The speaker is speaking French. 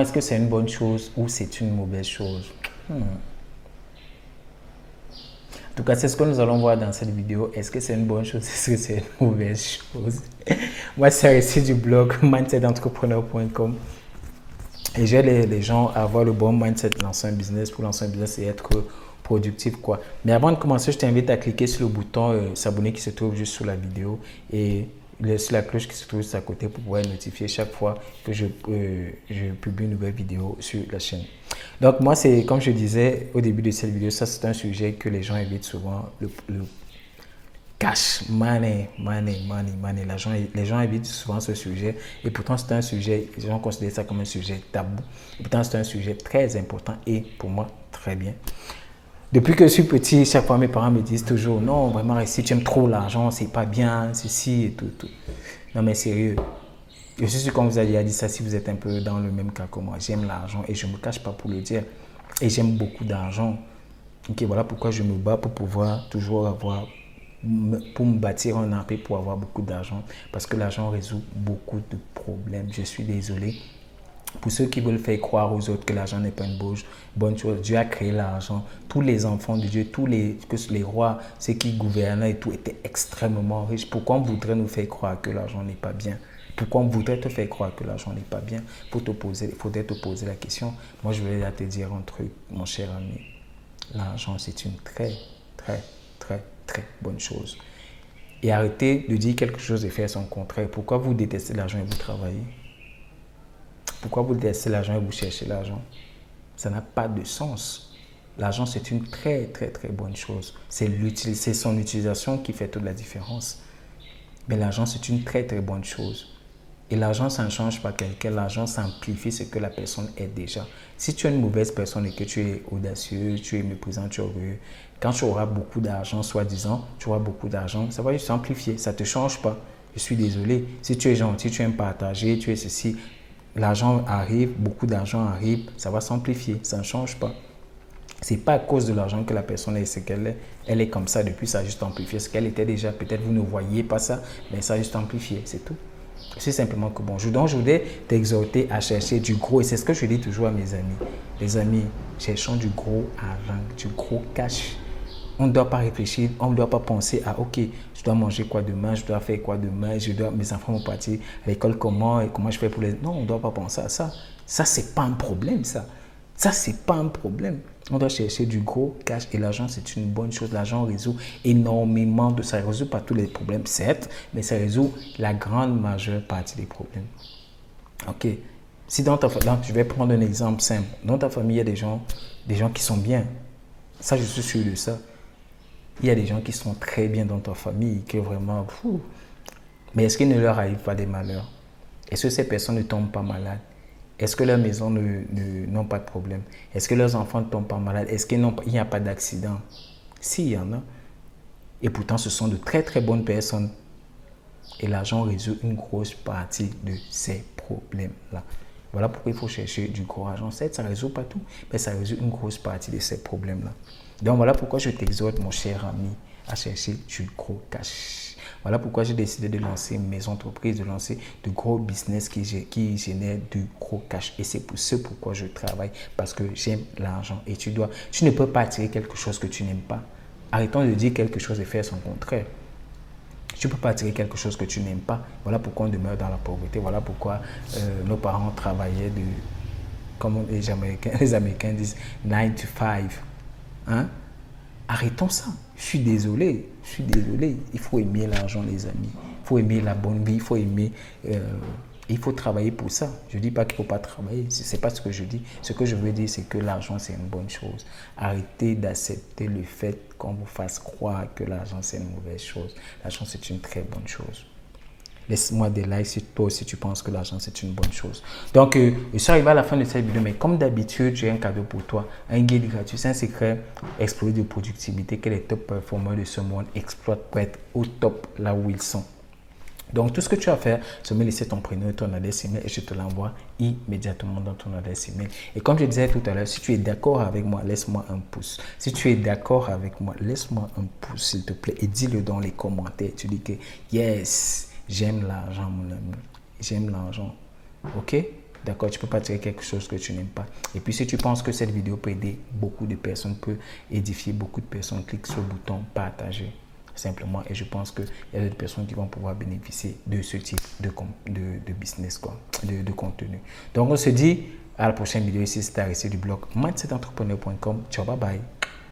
Est-ce que c'est une bonne chose ou c'est une mauvaise chose? Hmm. En tout cas, c'est ce que nous allons voir dans cette vidéo. Est-ce que c'est une bonne chose? Est-ce que c'est une mauvaise chose? Moi, c'est ici du blog mindsetentrepreneur.com. Et j'aide les, gens à avoir le bon mindset lancer un business, pour lancer un business et être productif. quoi. Mais avant de commencer, je t'invite à cliquer sur le bouton euh, s'abonner qui se trouve juste sous la vidéo et laisse la cloche qui se trouve à côté pour pouvoir notifié chaque fois que je, euh, je publie une nouvelle vidéo sur la chaîne. Donc moi, c'est comme je disais au début de cette vidéo, ça c'est un sujet que les gens évitent souvent, le, cash, money, money, money, money. Les gens évitent souvent ce sujet et pourtant c'est un sujet, les gens considèrent ça comme un sujet tabou. Et pourtant c'est un sujet très important et pour moi très bien. Depuis que je suis petit, chaque fois mes parents me disent toujours non, vraiment, si tu aimes trop l'argent, c'est pas bien, ceci et tout, tout. Non, mais sérieux. Je suis sûr qu'on vous a déjà dit ça si vous êtes un peu dans le même cas que moi. J'aime l'argent et je ne me cache pas pour le dire. Et j'aime beaucoup d'argent. Ok, voilà pourquoi je me bats pour pouvoir toujours avoir, pour me bâtir un empire pour avoir beaucoup d'argent. Parce que l'argent résout beaucoup de problèmes. Je suis désolé. Pour ceux qui veulent faire croire aux autres que l'argent n'est pas une bonne chose, Dieu a créé l'argent. Tous les enfants de Dieu, tous les, que les rois, ceux qui gouvernaient et tout, étaient extrêmement riches. Pourquoi on voudrait nous faire croire que l'argent n'est pas bien? Pourquoi on voudrait te faire croire que l'argent n'est pas bien? Pour te poser, faudrait te poser la question. Moi, je voulais te dire un truc, mon cher ami. L'argent, c'est une très, très, très, très bonne chose. Et arrêtez de dire quelque chose et faire son contraire. Pourquoi vous détestez l'argent et vous travaillez? Pourquoi vous laissez l'argent et vous cherchez l'argent? Ça n'a pas de sens. L'argent, c'est une très, très, très bonne chose. C'est son utilisation qui fait toute la différence. Mais l'argent, c'est une très, très bonne chose. Et l'argent, ça ne change pas quelqu'un. L'argent, ça ce que la personne est déjà. Si tu es une mauvaise personne et que tu es audacieux, tu es méprisant, tu es heureux, quand tu auras beaucoup d'argent, soi-disant, tu auras beaucoup d'argent, ça va juste s'amplifier. Ça ne te change pas. Je suis désolé. Si tu es gentil, tu aimes partager, tu es ceci, l'argent arrive, beaucoup d'argent arrive, ça va s'amplifier, ça ne change pas. C'est pas à cause de l'argent que la personne est ce qu'elle est. Elle est comme ça depuis, ça a juste amplifié ce qu'elle était déjà. Peut-être vous ne voyez pas ça, mais ça a juste amplifié, c'est tout. C'est simplement que bon, donc je voudrais t'exhorter à chercher du gros, et c'est ce que je dis toujours à mes amis. Les amis, cherchons du gros argent, du gros cash. On ne doit pas réfléchir, on ne doit pas penser à, ok, je dois manger quoi demain, je dois faire quoi demain, je dois, mes enfants vont partir à l'école comment et comment je fais pour les... Non, on ne doit pas penser à ça. Ça, c'est pas un problème, ça. Ça, c'est pas un problème. On doit chercher du gros cash et l'argent, c'est une bonne chose. L'argent résout énormément de ça. résout pas tous les problèmes, certes, mais ça résout la grande majeure partie des problèmes. Ok. Si dans ta famille, je vais prendre un exemple simple. Dans ta famille, il y a des gens, des gens qui sont bien. Ça, je suis sûr de ça. Il y a des gens qui sont très bien dans ta famille, qui vraiment fou. Mais est-ce qu'il ne leur arrive pas des malheurs? Est-ce que ces personnes ne tombent pas malades? Est-ce que leurs maisons n'ont pas de problème? Est-ce que leurs enfants ne tombent pas malades? Est-ce qu'il n'y a pas d'accident? Si, il y en a. Et pourtant, ce sont de très très bonnes personnes. Et l'argent résout une grosse partie de ces problèmes-là. Voilà pourquoi il faut chercher du gros argent. Certes, ça ne résout pas tout, mais ça résout une grosse partie de ces problèmes-là. Donc voilà pourquoi je t'exhorte, mon cher ami, à chercher du gros cash. Voilà pourquoi j'ai décidé de lancer mes entreprises, de lancer de gros business qui, qui génèrent du gros cash. Et c'est pour ce pourquoi je travaille, parce que j'aime l'argent. Et tu dois, tu ne peux pas attirer quelque chose que tu n'aimes pas. Arrêtons de dire quelque chose et faire son contraire. Tu ne peux pas attirer quelque chose que tu n'aimes pas. Voilà pourquoi on demeure dans la pauvreté. Voilà pourquoi euh, nos parents travaillaient de, comme les Américains, disent, 9 to 5. Hein? Arrêtons ça. Je suis désolé. Je suis désolé. Il faut aimer l'argent, les amis. Il faut aimer la bonne vie. Il faut aimer. Euh, il faut travailler pour ça. Je ne dis pas qu'il ne faut pas travailler. Ce n'est pas ce que je dis. Ce que je veux dire, c'est que l'argent, c'est une bonne chose. Arrêtez d'accepter le fait qu'on vous fasse croire que l'argent, c'est une mauvaise chose. L'argent, c'est une très bonne chose. Laisse-moi des likes si toi aussi tu penses que l'argent c'est une bonne chose. Donc, euh, je suis arrivé à la fin de cette vidéo, mais comme d'habitude, j'ai un cadeau pour toi. Un guide gratuit, c'est un secret explorer de productivité que les top performers de ce monde exploitent pour être au top là où ils sont. Donc, tout ce que tu as à faire, c'est me laisser ton prénom et ton adresse email et je te l'envoie immédiatement dans ton adresse email. Et comme je disais tout à l'heure, si tu es d'accord avec moi, laisse-moi un pouce. Si tu es d'accord avec moi, laisse-moi un pouce, s'il te plaît, et dis-le dans les commentaires. Tu dis que yes, J'aime l'argent, mon ami. J'aime l'argent. OK? D'accord Tu peux pas tirer quelque chose que tu n'aimes pas. Et puis, si tu penses que cette vidéo peut aider beaucoup de personnes, peut édifier beaucoup de personnes, clique sur le bouton partager simplement. Et je pense qu'il y a d'autres personnes qui vont pouvoir bénéficier de ce type de, de, business, quoi, de, de, contenu. Donc, on se dit à la prochaine vidéo ici, c'est Arrêté du blog mindsetentrepreneur.com. Ciao, bye bye.